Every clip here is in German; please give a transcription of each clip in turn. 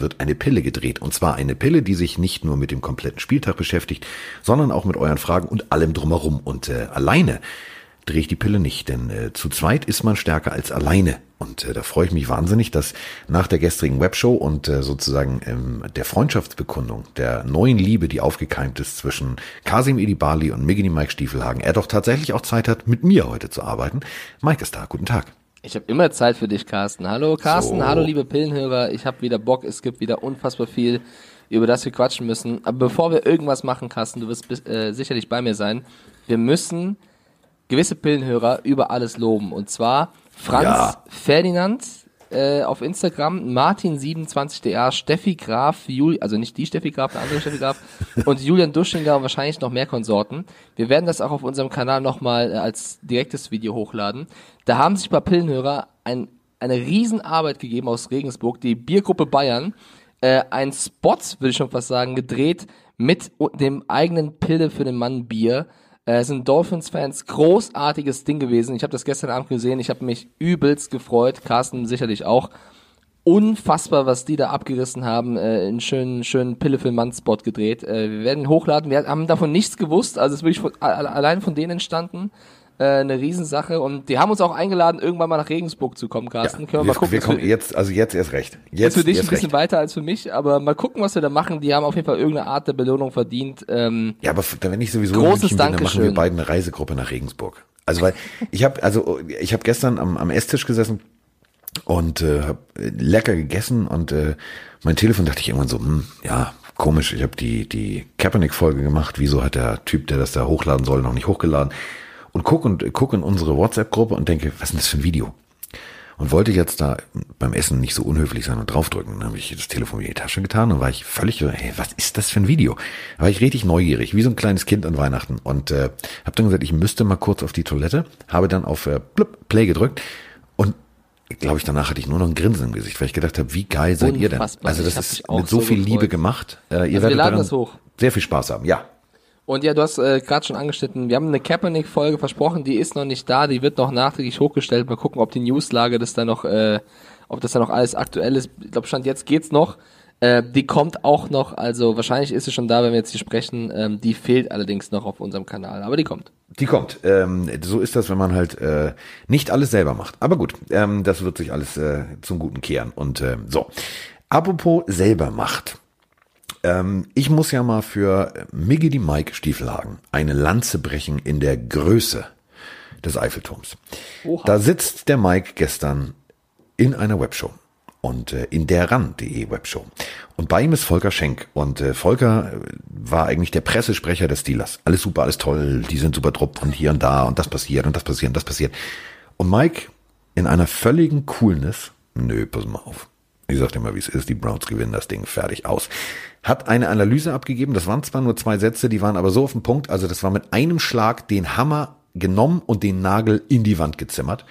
wird eine Pille gedreht. Und zwar eine Pille, die sich nicht nur mit dem kompletten Spieltag beschäftigt, sondern auch mit euren Fragen und allem drumherum. Und äh, alleine drehe ich die Pille nicht, denn äh, zu zweit ist man stärker als alleine. Und äh, da freue ich mich wahnsinnig, dass nach der gestrigen Webshow und äh, sozusagen ähm, der Freundschaftsbekundung, der neuen Liebe, die aufgekeimt ist zwischen Kasim Edibali und Migini Mike Stiefelhagen, er doch tatsächlich auch Zeit hat, mit mir heute zu arbeiten. Mike ist da, guten Tag. Ich habe immer Zeit für dich, Carsten. Hallo Carsten, so. hallo liebe Pillenhörer. Ich habe wieder Bock, es gibt wieder unfassbar viel, über das wir quatschen müssen. Aber bevor wir irgendwas machen, Carsten, du wirst äh, sicherlich bei mir sein. Wir müssen gewisse Pillenhörer über alles loben. Und zwar Franz ja. Ferdinand äh, auf Instagram, Martin27dr, Steffi Graf, Jul also nicht die Steffi Graf, der andere Steffi Graf und Julian Duschinger und wahrscheinlich noch mehr Konsorten. Wir werden das auch auf unserem Kanal nochmal äh, als direktes Video hochladen. Da haben sich bei Pillenhörer ein, eine Riesenarbeit gegeben aus Regensburg, die Biergruppe Bayern, äh, ein Spot, würde ich schon fast sagen, gedreht mit dem eigenen Pille für den Mann Bier äh, sind Dolphins-Fans großartiges Ding gewesen. Ich habe das gestern Abend gesehen. Ich habe mich übelst gefreut. Carsten sicherlich auch. Unfassbar, was die da abgerissen haben. Äh, einen schönen, schönen Pille für Mann-Spot gedreht. Äh, wir werden hochladen. Wir haben davon nichts gewusst. Also es ist wirklich von, allein von denen entstanden äh, eine Riesensache und die haben uns auch eingeladen, irgendwann mal nach Regensburg zu kommen, Carsten. Ja, Können wir, wir mal gucken. Wir kommen jetzt, also jetzt erst recht. Jetzt ist für dich ein bisschen recht. weiter als für mich, aber mal gucken, was wir da machen. Die haben auf jeden Fall irgendeine Art der Belohnung verdient. Ähm, ja, aber wenn ich sowieso großes in bin, dann machen wir beide eine Reisegruppe nach Regensburg. Also weil ich habe also ich habe gestern am, am Esstisch gesessen und äh, habe lecker gegessen und äh, mein Telefon dachte ich irgendwann so, hm, ja, komisch, ich habe die die Kaepernick Folge gemacht, wieso hat der Typ, der das da hochladen soll, noch nicht hochgeladen? Und gucke und guck in unsere WhatsApp-Gruppe und denke, was ist denn das für ein Video? Und wollte jetzt da beim Essen nicht so unhöflich sein und draufdrücken. Dann habe ich das Telefon in die Tasche getan und war ich völlig, hey, was ist das für ein Video? Da war ich richtig neugierig, wie so ein kleines Kind an Weihnachten. Und äh, habe dann gesagt, ich müsste mal kurz auf die Toilette, habe dann auf äh, blub, Play gedrückt und glaube ich, danach hatte ich nur noch ein Grinsen im Gesicht, weil ich gedacht habe, wie geil seid Unfassbar. ihr denn? Also das ist mit so, so viel Liebe gemacht. Äh, ihr also werdet wir laden das hoch. sehr viel Spaß haben. Ja, und ja, du hast äh, gerade schon angeschnitten, wir haben eine Kaepernick-Folge versprochen, die ist noch nicht da, die wird noch nachträglich hochgestellt. Mal gucken, ob die Newslage das da noch, äh, ob das da noch alles aktuell ist. Ich glaube, Stand jetzt geht's noch. Äh, die kommt auch noch, also wahrscheinlich ist sie schon da, wenn wir jetzt hier sprechen. Ähm, die fehlt allerdings noch auf unserem Kanal, aber die kommt. Die kommt. Ähm, so ist das, wenn man halt äh, nicht alles selber macht. Aber gut, ähm, das wird sich alles äh, zum Guten kehren. Und äh, so. Apropos selber macht. Ähm, ich muss ja mal für Miggy die Mike Stiefelhagen eine Lanze brechen in der Größe des Eiffelturms. Oha. Da sitzt der Mike gestern in einer Webshow und äh, in der RAN.de Webshow. Und bei ihm ist Volker Schenk. Und äh, Volker äh, war eigentlich der Pressesprecher des Steelers. Alles super, alles toll, die sind super drupp und hier und da und das passiert und das passiert und das passiert. Und Mike in einer völligen Coolness, nö, pass mal auf. Ich sag dir mal, wie es ist, die Browns gewinnen das Ding fertig aus hat eine Analyse abgegeben. Das waren zwar nur zwei Sätze, die waren aber so auf den Punkt. Also das war mit einem Schlag den Hammer genommen und den Nagel in die Wand gezimmert.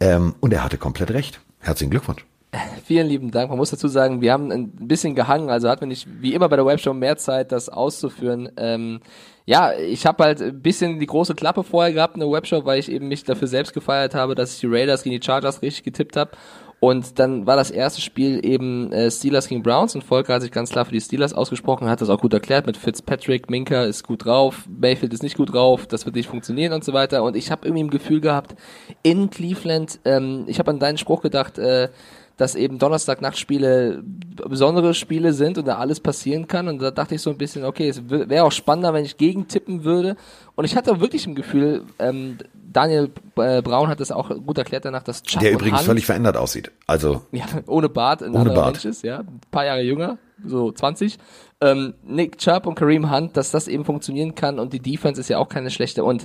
Ähm, und er hatte komplett recht. Herzlichen Glückwunsch. Vielen lieben Dank. Man muss dazu sagen, wir haben ein bisschen gehangen, also hatten wir nicht wie immer bei der Webshow mehr Zeit, das auszuführen. Ähm, ja, ich habe halt ein bisschen die große Klappe vorher gehabt in der Webshow, weil ich eben mich dafür selbst gefeiert habe, dass ich die Raiders gegen die Chargers richtig getippt habe und dann war das erste Spiel eben äh, Steelers gegen Browns und Volker hat sich ganz klar für die Steelers ausgesprochen, hat das auch gut erklärt mit Fitzpatrick, Minka ist gut drauf, Mayfield ist nicht gut drauf, das wird nicht funktionieren und so weiter. Und ich habe irgendwie ein Gefühl gehabt, in Cleveland, ähm, ich habe an deinen Spruch gedacht, äh, dass eben Donnerstag-Nachtspiele besondere Spiele sind und da alles passieren kann. Und da dachte ich so ein bisschen, okay, es wäre auch spannender, wenn ich gegen tippen würde. Und ich hatte wirklich ein Gefühl, ähm, Daniel äh, Braun hat das auch gut erklärt danach, dass Chuck Der übrigens Hunt, völlig verändert aussieht. Also ja, ohne Bart, ein ohne Bart. Mensch ist, ja, ein paar Jahre jünger, so 20. Ähm, Nick Chubb und Kareem Hunt, dass das eben funktionieren kann und die Defense ist ja auch keine schlechte und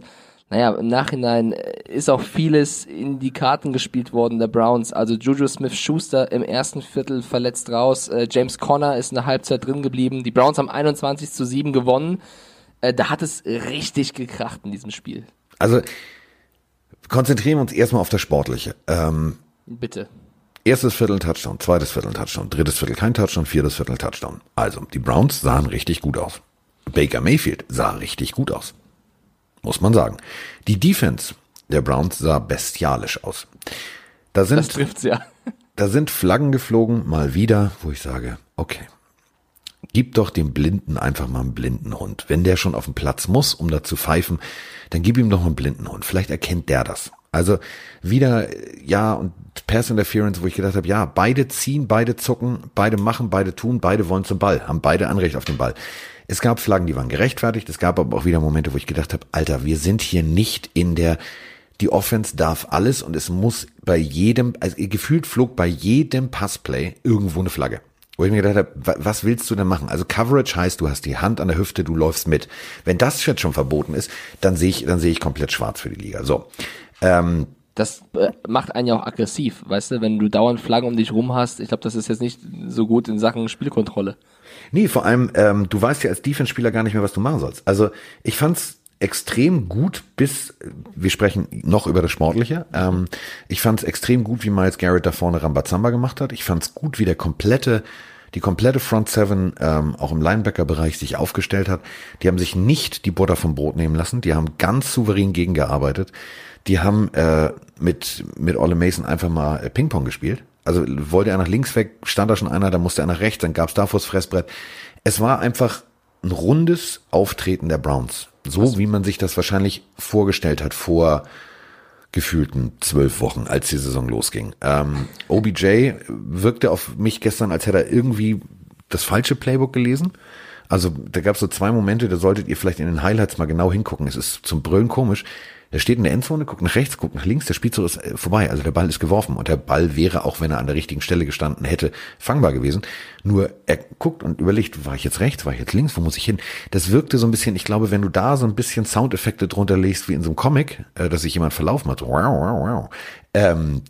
naja, im Nachhinein ist auch vieles in die Karten gespielt worden der Browns. Also Juju Smith-Schuster im ersten Viertel verletzt raus. Äh, James Conner ist eine Halbzeit drin geblieben. Die Browns haben 21 zu 7 gewonnen. Äh, da hat es richtig gekracht in diesem Spiel. Also konzentrieren wir uns erstmal auf das Sportliche. Ähm, Bitte. Erstes Viertel Touchdown, zweites Viertel Touchdown, drittes Viertel kein Touchdown, viertes Viertel Touchdown. Also, die Browns sahen richtig gut aus. Baker Mayfield sah richtig gut aus. Muss man sagen. Die Defense der Browns sah bestialisch aus. Da sind, das trifft's ja. Da sind Flaggen geflogen, mal wieder, wo ich sage, okay, gib doch dem Blinden einfach mal einen blinden Hund. Wenn der schon auf den Platz muss, um da zu pfeifen, dann gib ihm doch einen blinden Hund. Vielleicht erkennt der das. Also wieder, ja, und Pass Interference, wo ich gedacht habe, ja, beide ziehen, beide zucken, beide machen, beide tun, beide wollen zum Ball, haben beide Anrecht auf den Ball. Es gab Flaggen, die waren gerechtfertigt, es gab aber auch wieder Momente, wo ich gedacht habe, Alter, wir sind hier nicht in der, die Offense darf alles und es muss bei jedem, also gefühlt flog bei jedem Passplay irgendwo eine Flagge. Wo ich mir gedacht habe, was willst du denn machen? Also Coverage heißt, du hast die Hand an der Hüfte, du läufst mit. Wenn das jetzt schon verboten ist, dann sehe ich, dann sehe ich komplett schwarz für die Liga. So. Ähm, das äh, macht einen ja auch aggressiv, weißt du, wenn du dauernd Flaggen um dich rum hast. Ich glaube, das ist jetzt nicht so gut in Sachen Spielkontrolle. Nee, vor allem, ähm, du weißt ja als Defense-Spieler gar nicht mehr, was du machen sollst. Also ich fand's extrem gut, bis wir sprechen noch über das Sportliche. Ähm, ich fand es extrem gut, wie Miles Garrett da vorne Rambazamba gemacht hat. Ich fand es gut, wie der komplette die komplette Front Seven ähm, auch im Linebacker-Bereich sich aufgestellt hat. Die haben sich nicht die Butter vom Brot nehmen lassen. Die haben ganz souverän gegengearbeitet. Die haben äh, mit mit Ole Mason einfach mal äh, Ping-Pong gespielt. Also wollte er nach links weg, stand da schon einer, dann musste er nach rechts, dann gab's da vors Fressbrett. Es war einfach ein rundes Auftreten der Browns. So Was? wie man sich das wahrscheinlich vorgestellt hat vor gefühlten zwölf Wochen, als die Saison losging. Ähm, OBJ wirkte auf mich gestern, als hätte er irgendwie das falsche Playbook gelesen. Also da gab es so zwei Momente, da solltet ihr vielleicht in den Highlights mal genau hingucken. Es ist zum Brüllen komisch. Er steht in der Endzone, guckt nach rechts, guckt nach links, der Spielzug ist äh, vorbei. Also der Ball ist geworfen und der Ball wäre, auch wenn er an der richtigen Stelle gestanden hätte, fangbar gewesen. Nur er guckt und überlegt, war ich jetzt rechts, war ich jetzt links, wo muss ich hin? Das wirkte so ein bisschen, ich glaube, wenn du da so ein bisschen Soundeffekte drunter legst, wie in so einem Comic, äh, dass sich jemand verlaufen hat, wow, wow, wow, ähm,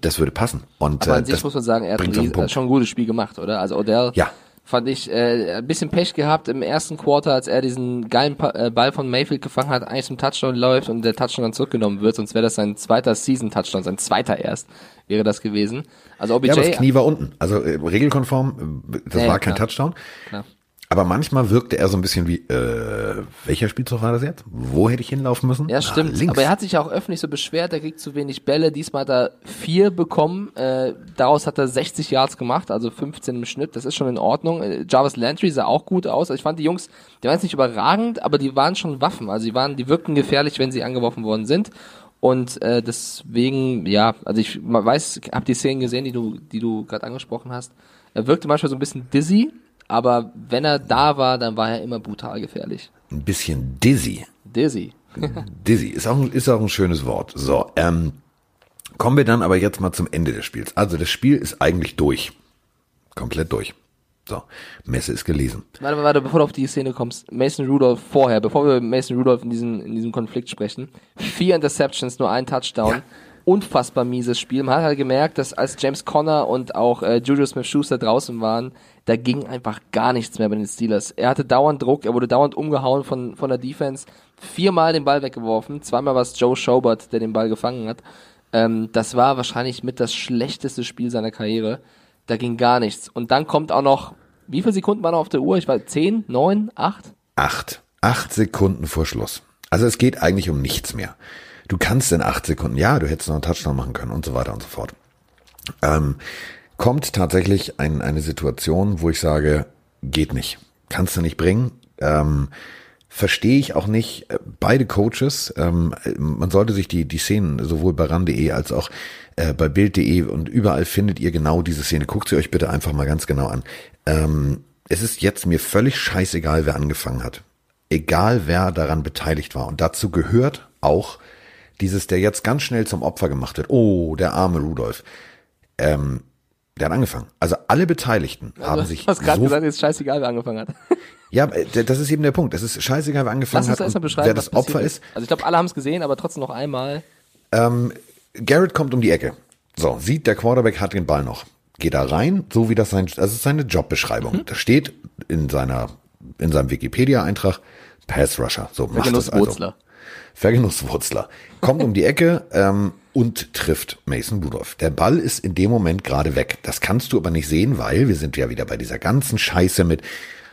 das würde passen. Und, Aber an äh, sich muss man sagen, er hat schon ein gutes Spiel gemacht, oder? Also Odell ja fand ich äh, ein bisschen Pech gehabt im ersten Quarter, als er diesen geilen pa äh, Ball von Mayfield gefangen hat, eigentlich zum Touchdown läuft und der Touchdown dann zurückgenommen wird, sonst wäre das sein zweiter Season-Touchdown, sein zweiter erst wäre das gewesen. Also OBJ, ja, aber das Knie war unten, also äh, regelkonform, äh, das ja, war kein klar. Touchdown. Klar. Aber manchmal wirkte er so ein bisschen wie, äh, welcher Spielzug war das jetzt? Wo hätte ich hinlaufen müssen? Ja, stimmt. Ah, aber er hat sich auch öffentlich so beschwert, er kriegt zu wenig Bälle. Diesmal hat er vier bekommen. Äh, daraus hat er 60 Yards gemacht, also 15 im Schnitt. Das ist schon in Ordnung. Äh, Jarvis Landry sah auch gut aus. Also ich fand die Jungs, die waren jetzt nicht überragend, aber die waren schon Waffen. Also die waren, die wirkten gefährlich, wenn sie angeworfen worden sind. Und äh, deswegen, ja, also ich weiß, hab die Szenen gesehen, die du, die du gerade angesprochen hast. Er wirkte manchmal so ein bisschen dizzy, aber wenn er da war, dann war er immer brutal gefährlich. Ein bisschen dizzy. Dizzy. dizzy ist auch, ist auch ein schönes Wort. So, ähm, kommen wir dann aber jetzt mal zum Ende des Spiels. Also das Spiel ist eigentlich durch. Komplett durch. So, Messe ist gelesen. Warte, warte, bevor du auf die Szene kommst. Mason Rudolph vorher, bevor wir Mason Rudolph in diesem, in diesem Konflikt sprechen. Vier Interceptions, nur ein Touchdown. Ja unfassbar mieses Spiel. Man hat halt gemerkt, dass als James Conner und auch äh, Juju Smith-Schuster draußen waren, da ging einfach gar nichts mehr bei den Steelers. Er hatte dauernd Druck, er wurde dauernd umgehauen von, von der Defense, viermal den Ball weggeworfen, zweimal war es Joe Schobert, der den Ball gefangen hat. Ähm, das war wahrscheinlich mit das schlechteste Spiel seiner Karriere. Da ging gar nichts. Und dann kommt auch noch, wie viele Sekunden waren noch auf der Uhr? Ich war zehn, neun, acht? Acht. Acht Sekunden vor Schluss. Also es geht eigentlich um nichts mehr du kannst in acht Sekunden, ja, du hättest noch einen Touchdown machen können und so weiter und so fort. Ähm, kommt tatsächlich ein, eine Situation, wo ich sage, geht nicht, kannst du nicht bringen. Ähm, verstehe ich auch nicht. Äh, beide Coaches, ähm, man sollte sich die, die Szenen sowohl bei ran.de als auch äh, bei bild.de und überall findet ihr genau diese Szene. Guckt sie euch bitte einfach mal ganz genau an. Ähm, es ist jetzt mir völlig scheißegal, wer angefangen hat. Egal, wer daran beteiligt war. Und dazu gehört auch dieses, der jetzt ganz schnell zum Opfer gemacht wird. Oh, der arme Rudolf. Ähm, der hat angefangen. Also alle Beteiligten also, haben sich. Du hast gerade so gesagt, ist scheißegal, wer angefangen hat. Ja, äh, das ist eben der Punkt. Es ist scheißegal, wer angefangen Lass uns hat. wer das Opfer ist. Also ich glaube, alle haben es gesehen, aber trotzdem noch einmal. Ähm, Garrett kommt um die Ecke. So, sieht, der Quarterback hat den Ball noch. Geht da rein, so wie das sein, das ist seine Jobbeschreibung. Mhm. Da steht in seiner, in seinem Wikipedia-Eintrag Pass Rusher. So macht das also. Vergenusswurzler, kommt um die Ecke ähm, und trifft Mason Rudolph. Der Ball ist in dem Moment gerade weg. Das kannst du aber nicht sehen, weil wir sind ja wieder bei dieser ganzen Scheiße mit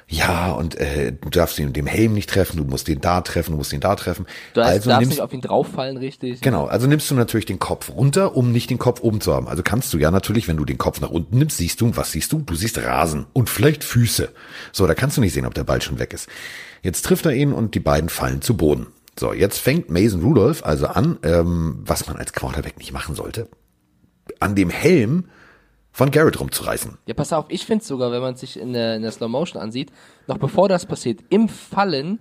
ja, und äh, du darfst ihn dem Helm nicht treffen, du musst den da treffen, du musst ihn da treffen. Du heißt, also darfst nimmst, nicht auf ihn drauffallen, richtig? Genau, also nimmst du natürlich den Kopf runter, um nicht den Kopf oben zu haben. Also kannst du ja natürlich, wenn du den Kopf nach unten nimmst, siehst du, was siehst du? Du siehst Rasen und vielleicht Füße. So, da kannst du nicht sehen, ob der Ball schon weg ist. Jetzt trifft er ihn und die beiden fallen zu Boden. So, jetzt fängt Mason Rudolph also an, ähm, was man als Quarterback nicht machen sollte, an dem Helm von Garrett rumzureißen. Ja, pass auf, ich finde sogar, wenn man sich in der, in der Slow Motion ansieht, noch bevor das passiert, im Fallen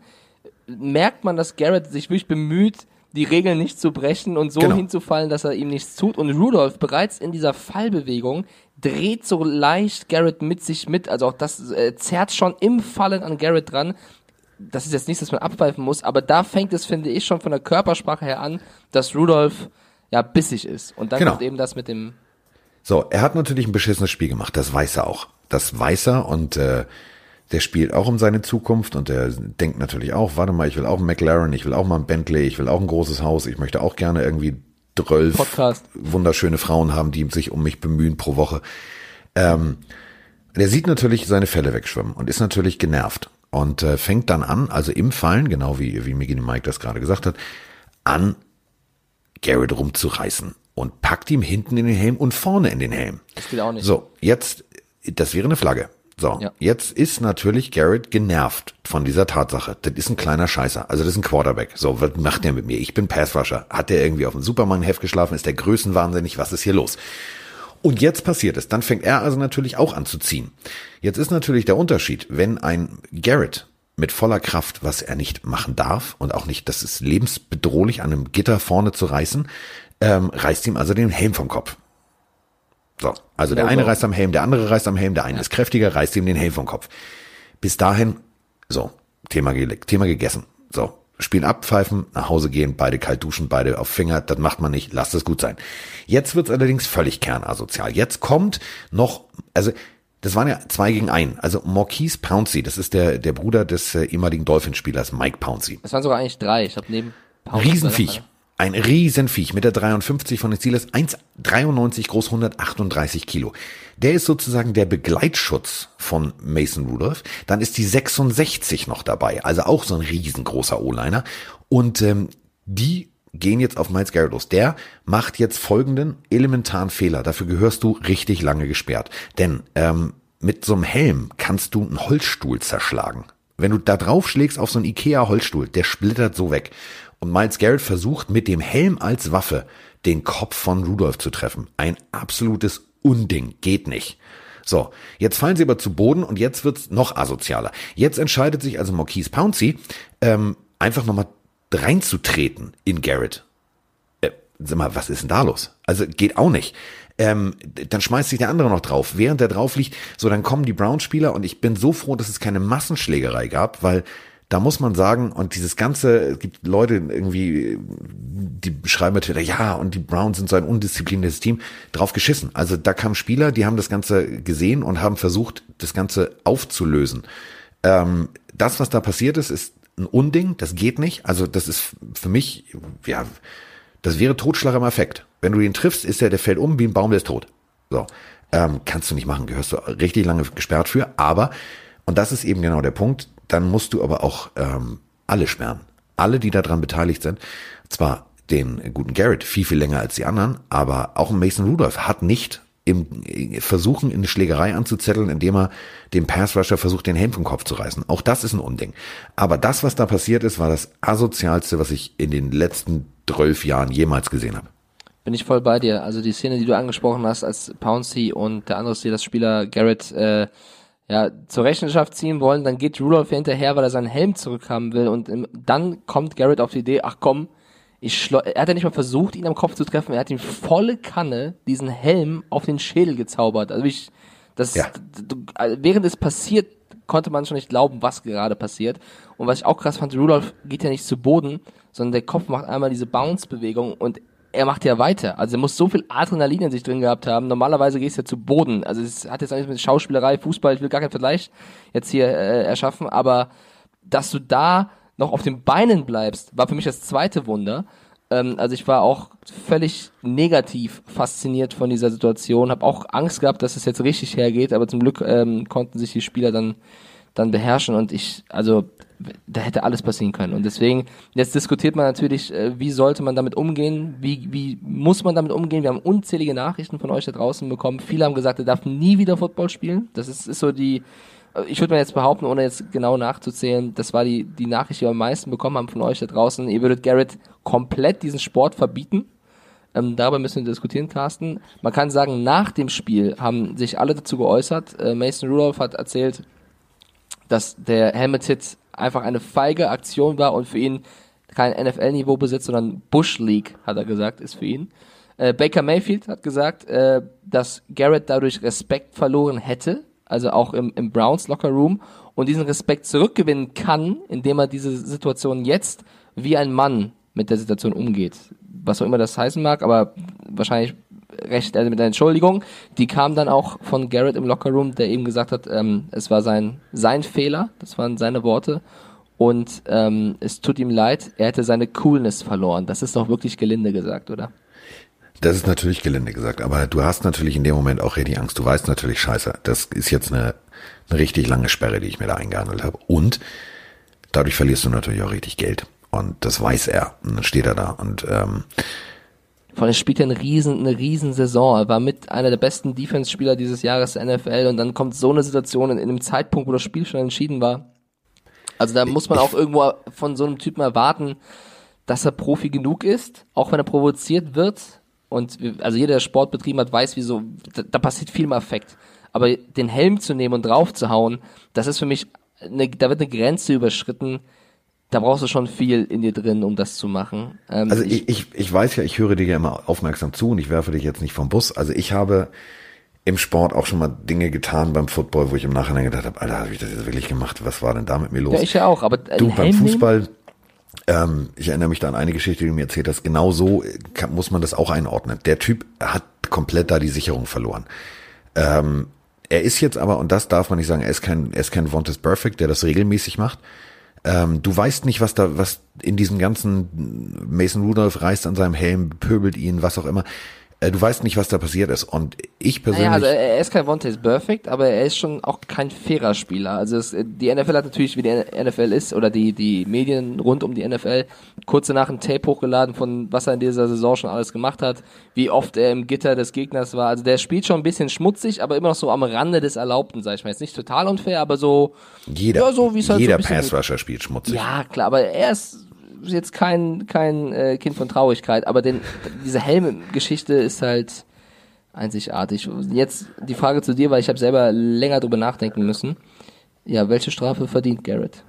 merkt man, dass Garrett sich wirklich bemüht, die Regeln nicht zu brechen und so Genau. hinzufallen, dass er ihm nichts tut. Und Rudolph bereits in dieser Fallbewegung dreht so leicht Garrett mit sich mit. Also auch das äh, zerrt schon im Fallen an Garrett dran. Das ist jetzt nichts, das man abpfeifen muss, aber da fängt es, finde ich, schon von der Körpersprache her an, dass Rudolph ja bissig ist. Und dann Genau. kommt eben das mit dem So, er hat natürlich ein beschissenes Spiel gemacht, das weiß er auch. Das weiß er und äh, der spielt auch um seine Zukunft und der denkt natürlich auch, warte mal, ich will auch einen McLaren, ich will auch mal ein Bentley, ich will auch ein großes Haus, ich möchte auch gerne irgendwie zwölf Podcast. wunderschöne Frauen haben, die sich um mich bemühen pro Woche. Ähm, der sieht natürlich seine Fälle wegschwimmen und ist natürlich genervt und äh, fängt dann an, also im Fallen, genau wie, wie Miggy Mike das gerade gesagt hat, an Garrett rumzureißen und packt ihm hinten in den Helm und vorne in den Helm. Das geht auch nicht. So, jetzt, das wäre eine Flagge. So, Ja. jetzt ist natürlich Garrett genervt von dieser Tatsache. Das ist ein kleiner Scheißer. Also das ist ein Quarterback. So, was macht der mit mir? Ich bin Passrusher. Hat der irgendwie auf dem Superman-Heft geschlafen? Ist der größenwahnsinnig? Was ist hier los? Und jetzt passiert es. Dann fängt er also natürlich auch an zu ziehen. Jetzt ist natürlich der Unterschied, wenn ein Garrett mit voller Kraft, was er nicht machen darf und auch nicht, das ist lebensbedrohlich, an einem Gitter vorne zu reißen, ähm, reißt ihm also den Helm vom Kopf. So, also der No eine reißt am Helm, der andere reißt am Helm, der eine ist kräftiger, reißt ihm den Helm vom Kopf. Bis dahin, so, Thema, Thema gegessen. So, Spiel abpfeifen, nach Hause gehen, beide kalt duschen, beide auf Finger, das macht man nicht, lasst es gut sein. Jetzt wird's allerdings völlig kernasozial. Jetzt kommt noch, also das waren ja zwei gegen ein. Also Marquise Pouncey, das ist der, der Bruder des äh, ehemaligen Dolphinspielers Mike Pouncey. Das waren sogar eigentlich drei. Ich habe neben Paul- Riesenviech. Ein Riesenviech mit der 53 von den Steelers, 1,93 groß, 138 Kilo. Der ist sozusagen der Begleitschutz von Mason Rudolph. Dann ist die 66 noch dabei, also auch so ein riesengroßer O-Liner. Und ähm, die gehen jetzt auf Miles Garrett los. Der macht jetzt folgenden elementaren Fehler. Dafür gehörst du richtig lange gesperrt. Denn ähm, mit so einem Helm kannst du einen Holzstuhl zerschlagen. Wenn du da drauf schlägst auf so einen Ikea-Holzstuhl, der splittert so weg. Und Miles Garrett versucht mit dem Helm als Waffe den Kopf von Rudolph zu treffen. Ein absolutes Unding. Geht nicht. So, jetzt fallen sie aber zu Boden und jetzt wird's noch asozialer. Jetzt entscheidet sich also Marquise Pouncey, ähm, einfach nochmal reinzutreten in Garrett. Äh, sag mal, was ist denn da los? Also geht auch nicht. Ähm, dann schmeißt sich der andere noch drauf. Während der drauf liegt, so dann kommen die Browns-Spieler und ich bin so froh, dass es keine Massenschlägerei gab, weil da muss man sagen, und dieses ganze, es gibt Leute irgendwie, die beschreiben bei Twitter, ja, und die Browns sind so ein undiszipliniertes Team, drauf geschissen. Also da kamen Spieler, die haben das Ganze gesehen und haben versucht, das Ganze aufzulösen. Ähm, das, was da passiert ist, ist ein Unding, das geht nicht. Also das ist für mich, ja, das wäre Totschlag im Affekt. Wenn du ihn triffst, ist der, der fällt um wie ein Baum, der ist tot. So, ähm, kannst du nicht machen, gehörst du richtig lange gesperrt für. Aber, und das ist eben genau der Punkt, dann musst du aber auch ähm, alle sperren. Alle, die daran beteiligt sind. Zwar den guten Garrett viel, viel länger als die anderen, aber auch Mason Rudolph hat nicht im Versuchen, in eine Schlägerei anzuzetteln, indem er dem Passrusher versucht, den Helm vom Kopf zu reißen. Auch das ist ein Unding. Aber das, was da passiert ist, war das asozialste, was ich in den letzten zwölf Jahren jemals gesehen habe. Bin ich voll bei dir. Also die Szene, die du angesprochen hast, als Pouncey und der andere Steelers-Spieler Garrett äh, ja, zur Rechenschaft ziehen wollen, dann geht Rudolph hinterher, weil er seinen Helm zurückhaben will und ähm, dann kommt Garrett auf die Idee, ach komm, ich schleu er hat ja nicht mal versucht, ihn am Kopf zu treffen, er hat ihm volle Kanne diesen Helm auf den Schädel gezaubert. Also ich, das, Ja. äh, während es passiert, konnte man schon nicht glauben, was gerade passiert. Und was ich auch krass fand, Rudolph geht ja nicht zu Boden, sondern der Kopf macht einmal diese Bounce-Bewegung und er macht ja weiter. Also er muss so viel Adrenalin in sich drin gehabt haben. Normalerweise gehst du ja zu Boden. Also es hat jetzt eigentlich mit Schauspielerei, Fußball, ich will gar keinen Vergleich jetzt hier äh, erschaffen, aber dass du da noch auf den Beinen bleibst, war für mich das zweite Wunder. Ähm, also ich war auch völlig negativ fasziniert von dieser Situation, habe auch Angst gehabt, dass es jetzt richtig hergeht, aber zum Glück ähm, konnten sich die Spieler dann dann beherrschen und ich, also da hätte alles passieren können. Und deswegen, jetzt diskutiert man natürlich, äh, wie sollte man damit umgehen, wie, wie muss man damit umgehen. Wir haben unzählige Nachrichten von euch da draußen bekommen. Viele haben gesagt, er darf nie wieder Football spielen. Das ist, ist so die, äh, ich würde mal jetzt behaupten, ohne jetzt genau nachzuzählen, das war die, die Nachricht, die wir am meisten bekommen haben von euch da draußen. Ihr würdet Garrett komplett diesen Sport verbieten. Ähm, darüber müssen wir diskutieren, Carsten. Man kann sagen, nach dem Spiel haben sich alle dazu geäußert. Äh, Mason Rudolph hat erzählt, dass der Helmet Hit einfach eine feige Aktion war und für ihn kein NFL-Niveau besitzt, sondern Bush League, hat er gesagt, ist für ihn. Äh, Baker Mayfield hat gesagt, äh, dass Garrett dadurch Respekt verloren hätte, also auch im, im Browns Locker Room und diesen Respekt zurückgewinnen kann, indem er diese Situation jetzt wie ein Mann mit der Situation umgeht. Was auch immer das heißen mag, aber wahrscheinlich recht äh, mit der Entschuldigung. Die kam dann auch von Garrett im Lockerroom, der eben gesagt hat, ähm, es war sein, sein Fehler, das waren seine Worte. Und ähm, es tut ihm leid, er hätte seine Coolness verloren. Das ist doch wirklich gelinde gesagt, oder? Das ist natürlich gelinde gesagt, aber du hast natürlich in dem Moment auch die Angst. Du weißt natürlich, scheiße, das ist jetzt eine, eine richtig lange Sperre, die ich mir da eingehandelt habe. Und dadurch verlierst du natürlich auch richtig Geld. Und das weiß er. Und dann steht er da. Und ähm, vor allem spielt er eine riesen, eine riesen Saison. Er war mit einer der besten Defense-Spieler dieses Jahres der NFL und dann kommt so eine Situation in, in einem Zeitpunkt, wo das Spiel schon entschieden war. Also da muss man auch irgendwo von so einem Typen erwarten, dass er Profi genug ist, auch wenn er provoziert wird. Und also jeder, der Sport betrieben hat, weiß, wieso, da, da passiert viel im Affekt. Aber den Helm zu nehmen und drauf zu hauen, das ist für mich, eine, da wird eine Grenze überschritten, da brauchst du schon viel in dir drin, um das zu machen. Ähm, also ich, ich, ich weiß ja, ich höre dir ja immer aufmerksam zu und ich werfe dich jetzt nicht vom Bus. Also ich habe im Sport auch schon mal Dinge getan beim Football, wo ich im Nachhinein gedacht habe, Alter, habe ich das jetzt wirklich gemacht? Was war denn da mit mir los? Ja, ich ja auch, aber du beim Fußball, ähm, ich erinnere mich da an eine Geschichte, die du mir erzählt hast. Genau so kann, muss man das auch einordnen. Der Typ hat komplett da die Sicherung verloren. Ähm, er ist jetzt aber, und das darf man nicht sagen, er ist kein, er ist kein Vontes Perfect, der das regelmäßig macht. Ähm, du weißt nicht, was da, was in diesem ganzen Mason Rudolph reißt an seinem Helm, pöbelt ihn, was auch immer. Äh, du weißt nicht, was da passiert ist. Und ich persönlich. Naja, also er ist kein One Perfect, aber er ist schon auch kein fairer Spieler. Also es, die NFL hat natürlich, wie die NFL ist, oder die, die Medien rund um die NFL, kurz danach ein Tape hochgeladen von was er in dieser Saison schon alles gemacht hat, wie oft er im Gitter des Gegners war. Also der spielt schon ein bisschen schmutzig, aber immer noch so am Rande des Erlaubten, sag ich mal. Jetzt nicht total unfair, aber so. Jeder, ja, so, halt jeder so Pass-Rusher spielt schmutzig. Ja, klar, aber er ist jetzt kein, kein äh, Kind von Traurigkeit, aber denn, diese Helm-Geschichte ist halt einzigartig. Jetzt die Frage zu dir, weil ich habe selber länger drüber nachdenken müssen. Ja, welche Strafe verdient Garrett?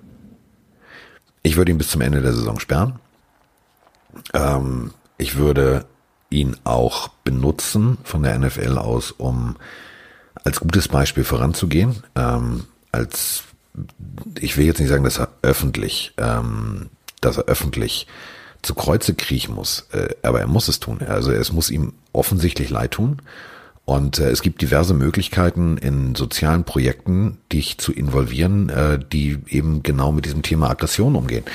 Ich würde ihn bis zum Ende der Saison sperren. Ähm, ich würde ihn auch benutzen von der NFL aus, um als gutes Beispiel voranzugehen. Ähm, als ich will jetzt nicht sagen, dass er öffentlich ähm, dass er öffentlich zu Kreuze kriechen muss, äh, aber er muss es tun. Also es muss ihm offensichtlich leid tun. Und äh, es gibt diverse Möglichkeiten in sozialen Projekten, dich zu involvieren, äh, die eben genau mit diesem Thema Aggression umgehen.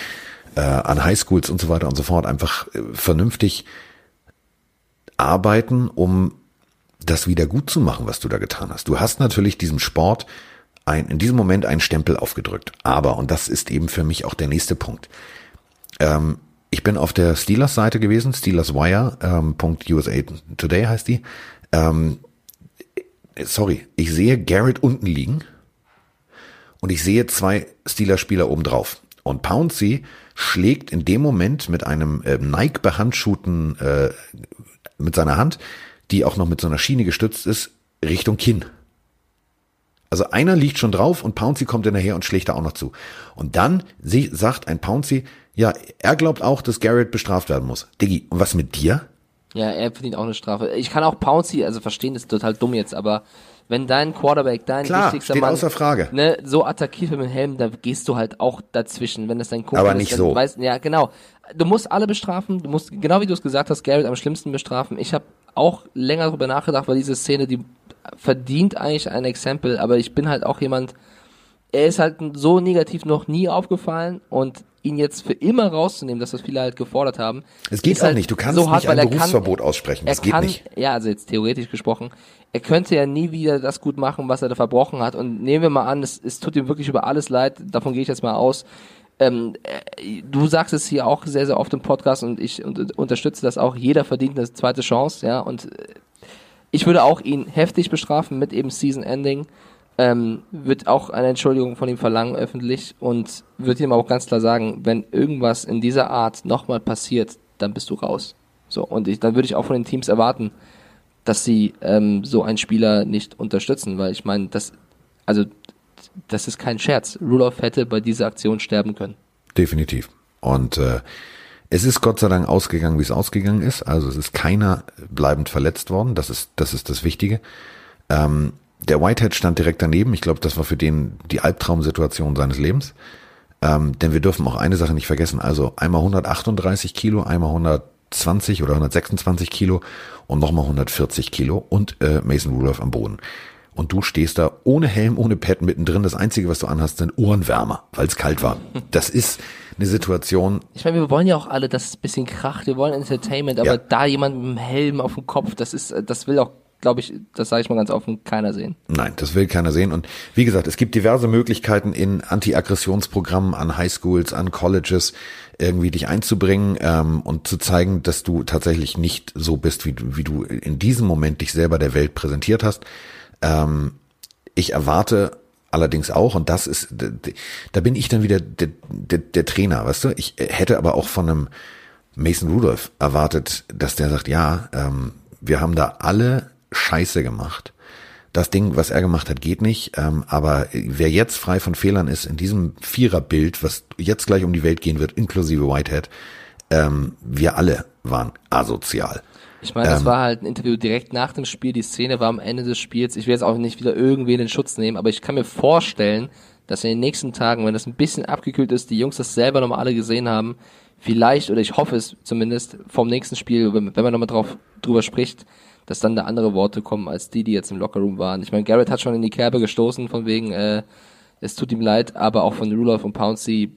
An Highschools und so weiter und so fort einfach vernünftig arbeiten, um das wieder gut zu machen, was du da getan hast. Du hast natürlich diesem Sport ein, in diesem Moment einen Stempel aufgedrückt. Aber, und das ist eben für mich auch der nächste Punkt, ähm, ich bin auf der Steelers Seite gewesen, SteelersWire, ähm, Today heißt die. Ähm, sorry, ich sehe Garrett unten liegen und ich sehe zwei Steelers Spieler oben drauf. Und Pouncy schlägt in dem Moment mit einem äh, Nike behandschuhten äh, mit seiner Hand, die auch noch mit so einer Schiene gestützt ist, Richtung Kinn. Also einer liegt schon drauf und Pouncy kommt hinterher und schlägt da auch noch zu. Und dann sie, sagt ein Pouncy, ja, er glaubt auch, dass Garrett bestraft werden muss. Diggi, und was mit dir? Ja, er verdient auch eine Strafe. Ich kann auch Pouncy, also verstehen, das ist total dumm jetzt, aber wenn dein Quarterback, dein Klar, wichtigster steht Mann, außer Frage. Ne, so attackiert mit dem Helm, da gehst du halt auch dazwischen, wenn das dein Kumpel Aber nicht ist, so. Weißt, ja, genau. Du musst alle bestrafen, du musst, genau wie du es gesagt hast, Garrett am schlimmsten bestrafen. Ich habe auch länger darüber nachgedacht, weil diese Szene, die verdient eigentlich ein Exempel, aber ich bin halt auch jemand, er ist halt so negativ noch nie aufgefallen und ihn jetzt für immer rauszunehmen, dass das viele halt gefordert haben. Es geht auch halt nicht. Du kannst so hart, nicht ein Berufsverbot kann, aussprechen. Das geht kann, nicht. Ja, also jetzt theoretisch gesprochen. Er könnte ja nie wieder das gut machen, was er da verbrochen hat. Und nehmen wir mal an, es, es tut ihm wirklich über alles leid. Davon gehe ich jetzt mal aus. Ähm, äh, du sagst es hier auch sehr, sehr oft im Podcast und ich und, unterstütze das auch. Jeder verdient eine zweite Chance, ja. Und äh, ich würde auch ihn heftig bestrafen mit eben Season Ending ähm, wird auch eine Entschuldigung von ihm verlangen öffentlich und wird ihm auch ganz klar sagen, wenn irgendwas in dieser Art nochmal passiert, dann bist du raus. So, und ich, dann würde ich auch von den Teams erwarten, dass sie ähm, so einen Spieler nicht unterstützen, weil ich meine, das, also, das ist kein Scherz. Rudolph hätte bei dieser Aktion sterben können. Definitiv. Und äh, es ist Gott sei Dank ausgegangen, wie es ausgegangen ist. Also es ist keiner bleibend verletzt worden. Das ist das, ist das Wichtige. Ähm, der Whitehead stand direkt daneben. Ich glaube, das war für den die Albtraumsituation seines Lebens. Ähm, denn wir dürfen auch eine Sache nicht vergessen. Also einmal 138 Kilo, einmal 120 oder 126 Kilo und nochmal 140 Kilo und äh, Mason Rudolph am Boden. Und du stehst da ohne Helm, ohne Pad mittendrin. Das Einzige, was du anhast, sind Ohrenwärmer, weil es kalt war. Das ist eine Situation. Ich meine, wir wollen ja auch alle, dass es ein bisschen kracht. Wir wollen Entertainment, aber ja. da jemand mit einem Helm auf dem Kopf, das ist, das will auch glaube ich, das sage ich mal ganz offen, keiner sehen. Nein, das will keiner sehen. Und wie gesagt, es gibt diverse Möglichkeiten in Anti-Aggressionsprogrammen an Highschools, an Colleges, irgendwie dich einzubringen ähm, und zu zeigen, dass du tatsächlich nicht so bist, wie, wie du in diesem Moment dich selber der Welt präsentiert hast. Ähm, ich erwarte allerdings auch, und das ist, da bin ich dann wieder der, der, der Trainer, weißt du? Ich hätte aber auch von einem Mason Rudolph erwartet, dass der sagt, ja, ähm, wir haben da alle Scheiße gemacht. Das Ding, was er gemacht hat, geht nicht. Ähm, aber wer jetzt frei von Fehlern ist, in diesem Viererbild, was jetzt gleich um die Welt gehen wird, inklusive Whitehead, ähm, wir alle waren asozial. Ich meine, das ähm, war halt ein Interview direkt nach dem Spiel. Die Szene war am Ende des Spiels. Ich will jetzt auch nicht wieder irgendwen in Schutz nehmen, aber ich kann mir vorstellen, dass in den nächsten Tagen, wenn das ein bisschen abgekühlt ist, die Jungs das selber nochmal alle gesehen haben, vielleicht, oder ich hoffe es zumindest, vom nächsten Spiel, wenn, wenn man nochmal drauf, drüber spricht, dass dann da andere Worte kommen als die, die jetzt im Lockerroom waren. Ich meine, Garrett hat schon in die Kerbe gestoßen, von wegen, äh, es tut ihm leid, aber auch von Rudolph und Pouncey,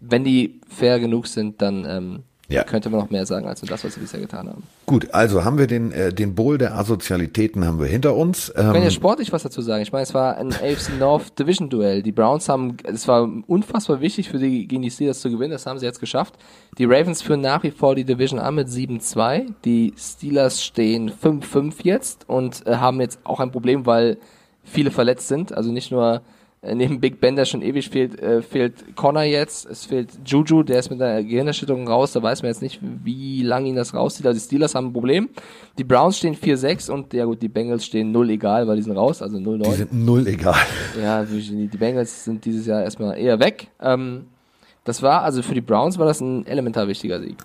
wenn die fair genug sind, dann ähm, ja. Könnte man noch mehr sagen als nur das, was sie bisher getan haben. Gut, also haben wir den, äh, den Bowl der Asozialitäten haben wir hinter uns. Ähm, ich kann ja sportlich was dazu sagen. Ich meine, es war ein AFC North Division Duell. Die Browns haben, es war unfassbar wichtig für die, gegen die Steelers zu gewinnen. Das haben sie jetzt geschafft. Die Ravens führen nach wie vor die Division an mit 7-2. Die Steelers stehen 5-5 jetzt und äh, haben jetzt auch ein Problem, weil viele verletzt sind. Also nicht nur neben Big Ben, der schon ewig fehlt, äh, fehlt Connor jetzt, es fehlt Juju, der ist mit einer Gehirnerschütterung raus, da weiß man jetzt nicht, wie lange ihn das rauszieht. Also die Steelers haben ein Problem. Die Browns stehen 4-6 und ja gut, die Bengals stehen 0 egal, weil die sind raus, also 0-9. Die sind 0 egal. Ja, die, die Bengals sind dieses Jahr erstmal eher weg. Ähm, das war, also für die Browns war das ein elementar wichtiger Sieg.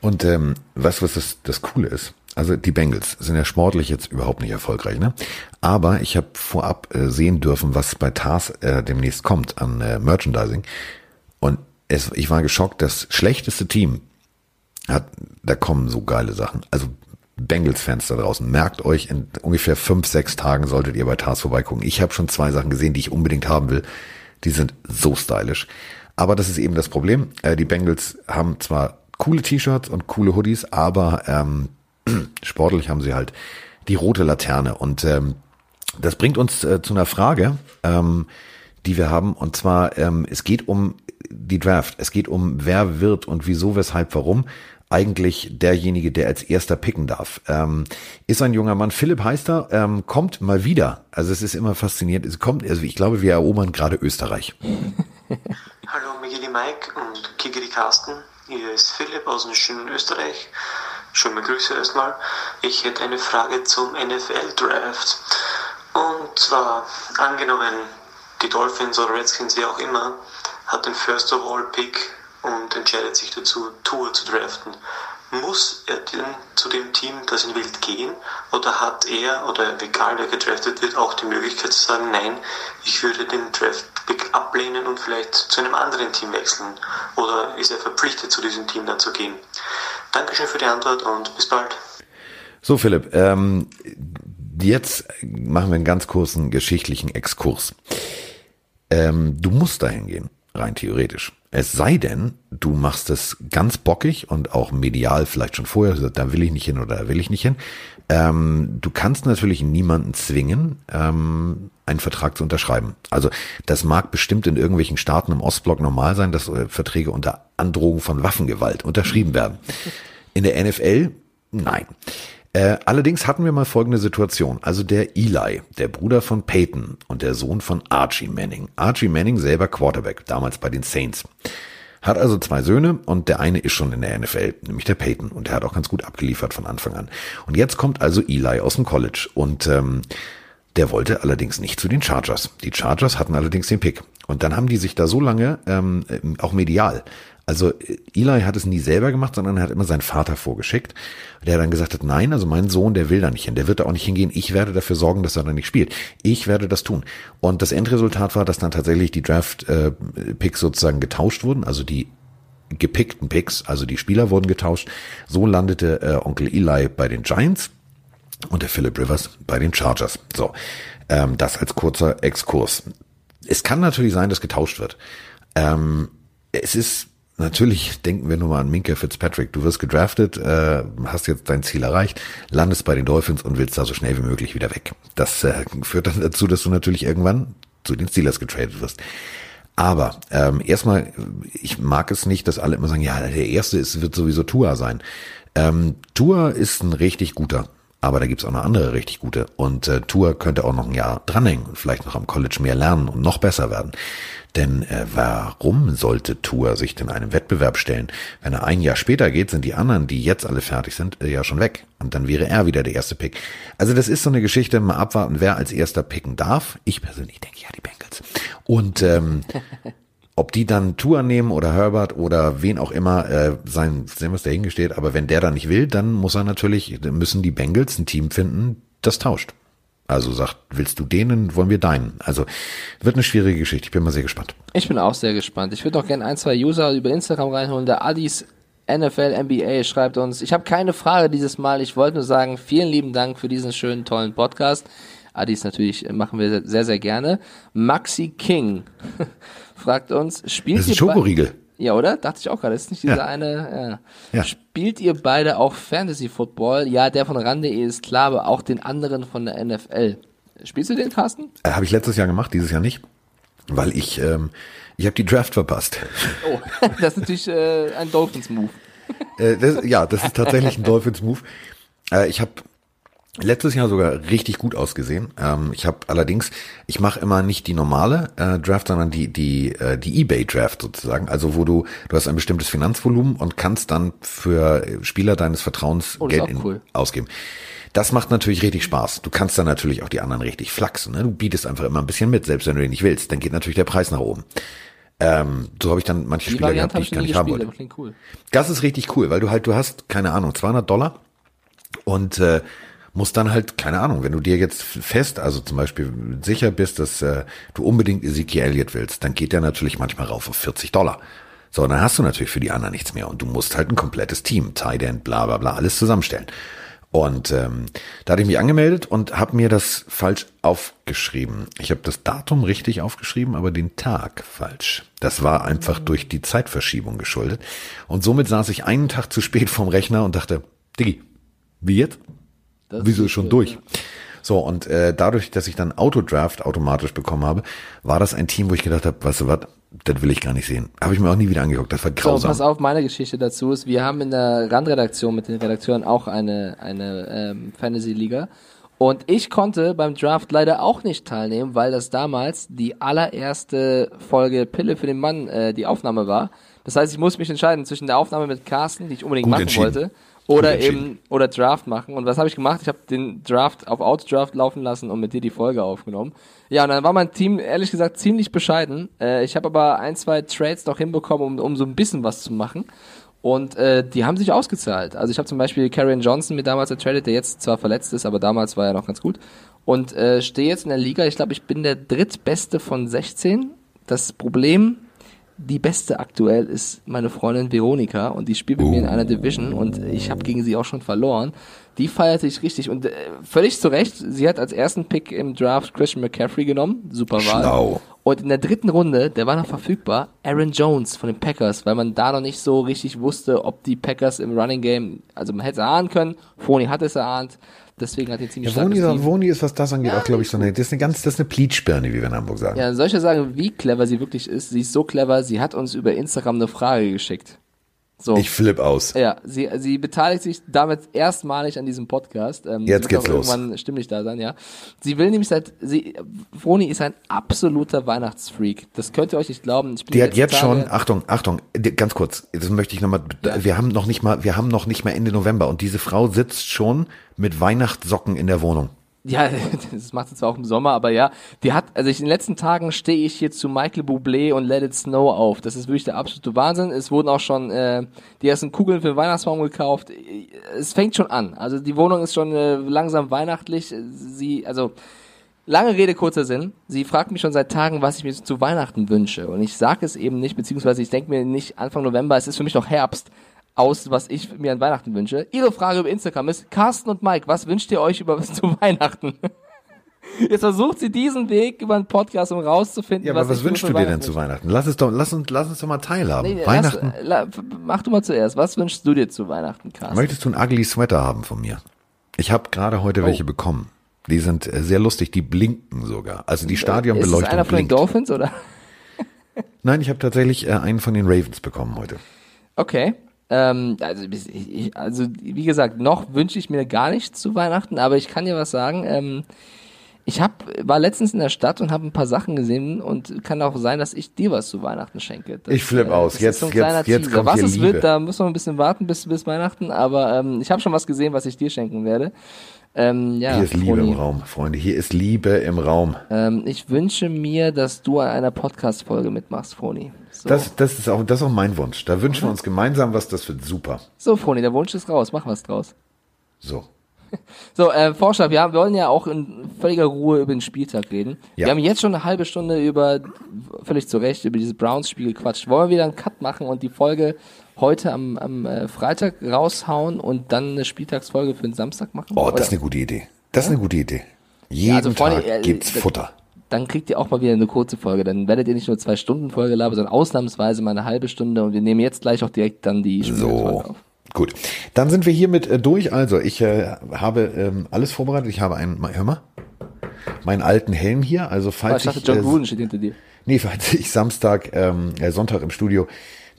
Und ähm, was, was das, das Coole ist, also die Bengals sind ja sportlich jetzt überhaupt nicht erfolgreich, ne? Aber ich habe vorab äh, sehen dürfen, was bei Tars äh, demnächst kommt an äh, Merchandising. Und es, ich war geschockt, das schlechteste Team hat, da kommen so geile Sachen. Also Bengals-Fans da draußen, merkt euch, in ungefähr fünf, sechs Tagen solltet ihr bei Tars vorbeigucken. Ich habe schon zwei Sachen gesehen, die ich unbedingt haben will. Die sind so stylisch. Aber das ist eben das Problem. Äh, die Bengals haben zwar coole T-Shirts und coole Hoodies, aber ähm, sportlich haben sie halt die rote Laterne. Und ähm, das bringt uns äh, zu einer Frage, ähm, die wir haben. Und zwar, ähm, es geht um die Draft. Es geht um, wer wird und wieso, weshalb, warum eigentlich derjenige, der als erster picken darf. Ähm, ist ein junger Mann, Philipp heißt er, ähm, kommt mal wieder. Also es ist immer faszinierend. Es kommt, also ich glaube, wir erobern gerade Österreich. Hallo Migueli Mike und Kigeri Carsten. Hier ist Philipp aus dem schönen Österreich. Schöne Grüße erstmal. Ich hätte eine Frage zum NFL-Draft. Und zwar, angenommen, die Dolphins oder Redskins, wie auch immer, hat den First Overall Pick und entscheidet sich dazu, Tour zu draften. Muss er denn zu dem Team, das ihn will, gehen? Oder hat er, oder egal wer gedraftet wird, auch die Möglichkeit zu sagen, nein, ich würde den Draft-Pick ablehnen und vielleicht zu einem anderen Team wechseln? Oder ist er verpflichtet, zu diesem Team dann zu gehen? Dankeschön für die Antwort und bis bald. So, Philipp, ähm, jetzt machen wir einen ganz kurzen geschichtlichen Exkurs. Ähm, du musst dahin gehen, rein theoretisch. Es sei denn, du machst es ganz bockig und auch medial vielleicht schon vorher, da will ich nicht hin oder da will ich nicht hin. Ähm, du kannst natürlich niemanden zwingen, ähm, einen Vertrag zu unterschreiben. Also das mag bestimmt in irgendwelchen Staaten im Ostblock normal sein, dass äh, Verträge unter Androhung von Waffengewalt unterschrieben werden. In der NFL nein. Äh, allerdings hatten wir mal folgende Situation. Also der Eli, der Bruder von Peyton und der Sohn von Archie Manning. Archie Manning selber Quarterback, damals bei den Saints. Hat also zwei Söhne und der eine ist schon in der NFL, nämlich der Peyton. Und der hat auch ganz gut abgeliefert von Anfang an. Und jetzt kommt also Eli aus dem College und ähm, der wollte allerdings nicht zu den Chargers. Die Chargers hatten allerdings den Pick. Und dann haben die sich da so lange, ähm, auch medial, also Eli hat es nie selber gemacht, sondern er hat immer seinen Vater vorgeschickt, der dann gesagt hat, nein, also mein Sohn, der will da nicht hin, der wird da auch nicht hingehen, ich werde dafür sorgen, dass er da nicht spielt. Ich werde das tun. Und das Endresultat war, dass dann tatsächlich die Draft-Picks sozusagen getauscht wurden, also die gepickten Picks, also die Spieler wurden getauscht. So landete äh, Onkel Eli bei den Giants und der Philip Rivers bei den Chargers. So, ähm, das als kurzer Exkurs. Es kann natürlich sein, dass getauscht wird. Ähm, es ist Natürlich denken wir nur mal an Minka Fitzpatrick. Du wirst gedraftet, äh, hast jetzt dein Ziel erreicht, landest bei den Dolphins und willst da so schnell wie möglich wieder weg. Das äh, führt dann dazu, dass du natürlich irgendwann zu den Steelers getradet wirst. Aber ähm, erstmal, ich mag es nicht, dass alle immer sagen, ja, der erste ist, wird sowieso Tua sein. Ähm, Tua ist ein richtig guter, aber da gibt's auch noch andere richtig gute. Und äh, Tua könnte auch noch ein Jahr dranhängen und vielleicht noch am College mehr lernen und noch besser werden. Denn äh, warum sollte Tour sich denn einem Wettbewerb stellen? Wenn er ein Jahr später geht, sind die anderen, die jetzt alle fertig sind, äh, ja schon weg. Und dann wäre er wieder der erste Pick. Also das ist so eine Geschichte, mal abwarten, wer als erster picken darf. Ich persönlich denke ja die Bengals. Und ähm, ob die dann Tour nehmen oder Herbert oder wen auch immer, äh, sein, sehen es dahingestellt, aber wenn der dann nicht will, dann muss er natürlich, müssen die Bengals ein Team finden, das tauscht. Also sagt, willst du denen, wollen wir deinen? Also wird eine schwierige Geschichte. Ich bin mal sehr gespannt. Ich bin auch sehr gespannt. Ich würde auch gerne ein, zwei User über Instagram reinholen. Der Adis NFL NBA schreibt uns, ich habe keine Frage dieses Mal. Ich wollte nur sagen, vielen lieben Dank für diesen schönen, tollen Podcast. Adis natürlich machen wir sehr, sehr gerne. Maxi King fragt uns, spielt das ist ein Schokoriegel. Ja, oder? Dachte ich auch gerade. ist nicht dieser ja. eine. Ja. ja. Spielt ihr beide auch Fantasy Football? Ja, der von Rande ist klar, aber auch den anderen von der NFL. Spielst du den, Carsten? Äh, habe ich letztes Jahr gemacht, dieses Jahr nicht. Weil ich, ähm, ich habe die Draft verpasst. Oh, das ist natürlich äh, ein Dolphins-Move. äh, ja, das ist tatsächlich ein Dolphins-Move. Äh, ich habe letztes Jahr sogar richtig gut ausgesehen. Ähm, ich habe allerdings, ich mache immer nicht die normale äh, Draft, sondern die die äh, die eBay Draft sozusagen. Also wo du du hast ein bestimmtes Finanzvolumen und kannst dann für Spieler deines Vertrauens oh, Geld cool. ausgeben. Das macht natürlich richtig Spaß. Du kannst dann natürlich auch die anderen richtig flachsen. Ne? Du bietest einfach immer ein bisschen mit, selbst wenn du den nicht willst. Dann geht natürlich der Preis nach oben. Ähm, so habe ich dann manche die Spieler Variante gehabt, die ich gar nicht haben wollte. Cool. Das ist richtig cool, weil du halt, du hast, keine Ahnung, 200 Dollar und äh, muss dann halt, keine Ahnung, wenn du dir jetzt fest, also zum Beispiel sicher bist, dass äh, du unbedingt Ezekiel Elliott willst, dann geht der natürlich manchmal rauf auf 40 Dollar. So, dann hast du natürlich für die anderen nichts mehr und du musst halt ein komplettes Team, Tight End, bla bla bla, alles zusammenstellen. Und ähm, da hatte ich mich angemeldet und habe mir das falsch aufgeschrieben. Ich habe das Datum richtig aufgeschrieben, aber den Tag falsch. Das war einfach durch die Zeitverschiebung geschuldet. Und somit saß ich einen Tag zu spät vorm Rechner und dachte, Diggi, wie jetzt? Das Wieso schon durch? So, und äh, dadurch, dass ich dann Autodraft automatisch bekommen habe, war das ein Team, wo ich gedacht habe, weißt du was, das will ich gar nicht sehen. Habe ich mir auch nie wieder angeguckt, das war grausam. So, pass auf, meine Geschichte dazu ist, wir haben in der Randredaktion mit den Redakteuren auch eine, eine ähm, Fantasy-Liga. Und ich konnte beim Draft leider auch nicht teilnehmen, weil das damals die allererste Folge Pille für den Mann äh, die Aufnahme war. Das heißt, ich musste mich entscheiden zwischen der Aufnahme mit Carsten, die ich unbedingt Gut machen wollte, oder eben, oder Draft machen. Und was habe ich gemacht? Ich habe den Draft auf Outdraft laufen lassen und mit dir die Folge aufgenommen. Ja, und dann war mein Team ehrlich gesagt ziemlich bescheiden. Äh, ich habe aber ein, zwei Trades noch hinbekommen, um, um so ein bisschen was zu machen. Und äh, die haben sich ausgezahlt. Also ich habe zum Beispiel Karrion Johnson mir damals ertradet, der jetzt zwar verletzt ist, aber damals war er noch ganz gut. Und äh, stehe jetzt in der Liga. Ich glaube, ich bin der drittbeste von 16. Das Problem die beste aktuell ist meine Freundin Veronika und die spielt mit mir in einer Division und ich habe gegen sie auch schon verloren. Die feiert sich richtig und äh, völlig zu Recht. Sie hat als ersten Pick im Draft Christian McCaffrey genommen, super Wahl. Schlau. Und in der dritten Runde, der war noch verfügbar, Aaron Jones von den Packers, weil man da noch nicht so richtig wusste, ob die Packers im Running Game, also man hätte es erahnen können, Foni hat es erahnt, deswegen hat er ziemlich Ja, Woni, Team. Woni ist, was das angeht, auch, glaube ich, so eine, das ist eine ganz, das ist eine Pleatspirne, wie wir in Hamburg sagen. Ja, soll ich ja sagen, wie clever sie wirklich ist? Sie ist so clever, sie hat uns über Instagram eine Frage geschickt. So. Ich flipp aus. ja, sie, sie beteiligt sich damit erstmalig an diesem Podcast. Ähm, Jetzt geht's los. Irgendwann stimmlich da sein, ja. Sie will nämlich seit, sie, Froni ist ein absoluter Weihnachtsfreak. Das könnt ihr euch nicht glauben. Ich bin Die hat jetzt schon, Achtung, Achtung, ganz kurz, das möchte ich nochmal, Ja. wir haben noch nicht mal, wir haben noch nicht mal Ende November und diese Frau sitzt schon mit Weihnachtssocken in der Wohnung. Ja, das macht sie zwar auch im Sommer, aber ja, die hat, also ich, in den letzten Tagen stehe ich hier zu Michael Bublé und Let It Snow auf. Das ist wirklich der absolute Wahnsinn. Es wurden auch schon äh, die ersten Kugeln für den Weihnachtsbaum gekauft. Es fängt schon an. Also die Wohnung ist schon äh, langsam weihnachtlich. Sie, also lange Rede, kurzer Sinn. Sie fragt mich schon seit Tagen, was ich mir zu Weihnachten wünsche. Und ich sage es eben nicht, beziehungsweise ich denke mir nicht Anfang November, es ist für mich noch Herbst aus, was ich mir an Weihnachten wünsche. Ihre Frage über Instagram ist, Carsten und Mike, was wünscht ihr euch über zu Weihnachten? Jetzt versucht sie diesen Weg über einen Podcast, um rauszufinden, Ja, aber was mir wünschst du dir denn zu Weihnachten? Lass es doch, lass uns, lass uns doch mal teilhaben. Nee, Weihnachten. Lass, la, mach du mal zuerst. Was wünschst du dir zu Weihnachten, Carsten? Möchtest du einen ugly Sweater haben von mir? Ich habe gerade heute Oh. welche bekommen. Die sind äh, sehr lustig, die blinken sogar. Also die ist es Stadionbeleuchtung einer von den. Dolphins, oder? Nein, ich habe tatsächlich äh, einen von den Ravens bekommen heute. Okay. Ähm, also, ich, also, wie gesagt, noch wünsche ich mir gar nichts zu Weihnachten, aber ich kann dir was sagen. Ähm, ich hab, war letztens in der Stadt und habe ein paar Sachen gesehen und kann auch sein, dass ich dir was zu Weihnachten schenke. Das, Ich flipp aus. das Jetzt- so jetzt- jetzt kommt Was es Liebe. wird, da müssen wir ein bisschen warten bis, bis Weihnachten, aber ähm, ich habe schon was gesehen, was ich dir schenken werde. Ähm, ja, Hier ist Liebe Froni. im Raum, Freunde. Hier ist Liebe im Raum. Ähm, ich wünsche mir, dass du an einer Podcast-Folge mitmachst, Froni. So, Das, das, ist auch, das ist auch mein Wunsch. Da wünschen wir uns gemeinsam was, das wird super. so Froni, der Wunsch ist raus, mach was draus. So. So, äh, Forscher, wir, wollen ja auch in völliger Ruhe über den Spieltag reden. Ja. Wir haben jetzt schon eine halbe Stunde über, völlig zu Recht, über dieses Browns-Spiel gequatscht. Wollen wir wieder einen Cut machen und die Folge heute am, am äh, Freitag raushauen und dann eine Spieltagsfolge für den Samstag machen? Oh, Oder- das ist eine gute Idee. Das ist eine gute Idee. Jeden also, Freunde, Tag äh, gibt's Futter. Dann kriegt ihr auch mal wieder eine kurze Folge. Dann werdet ihr nicht nur zwei Stunden Folge labern, sondern ausnahmsweise mal eine halbe Stunde und wir nehmen jetzt gleich auch direkt dann die Spieltagsfolge So. auf. Gut. Dann sind wir hiermit äh, durch. Also, ich äh, habe ähm, alles vorbereitet. Ich habe einen, hör mal, meinen alten Helm hier. Also, Aber ich falls dachte, ich, John äh, Gruden steht hinter dir. Nee, falls ich Samstag, ähm, äh, Sonntag im Studio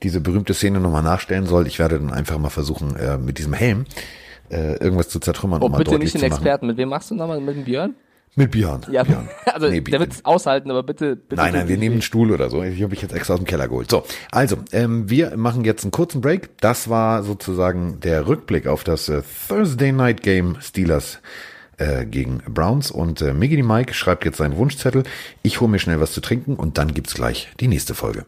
diese berühmte Szene nochmal nachstellen soll, ich werde dann einfach mal versuchen, äh, mit diesem Helm äh, irgendwas zu zertrümmern, Oh, um bitte nicht den. Experten. Mit wem machst du nochmal? Mit dem Björn? Mit Björn. Ja, Björn. also Nee, der wird es aushalten, aber bitte, bitte. Nein, nein, wir nehmen einen. Stuhl oder so. Ich habe ich jetzt extra aus dem Keller geholt. So, also, ähm, wir machen jetzt einen kurzen Break. Das war sozusagen der Rückblick auf das äh, Thursday Night Game Steelers äh, gegen Browns. Und äh, Miggy Mike schreibt jetzt seinen Wunschzettel. Ich hole mir schnell was zu trinken und dann gibt's gleich die nächste Folge.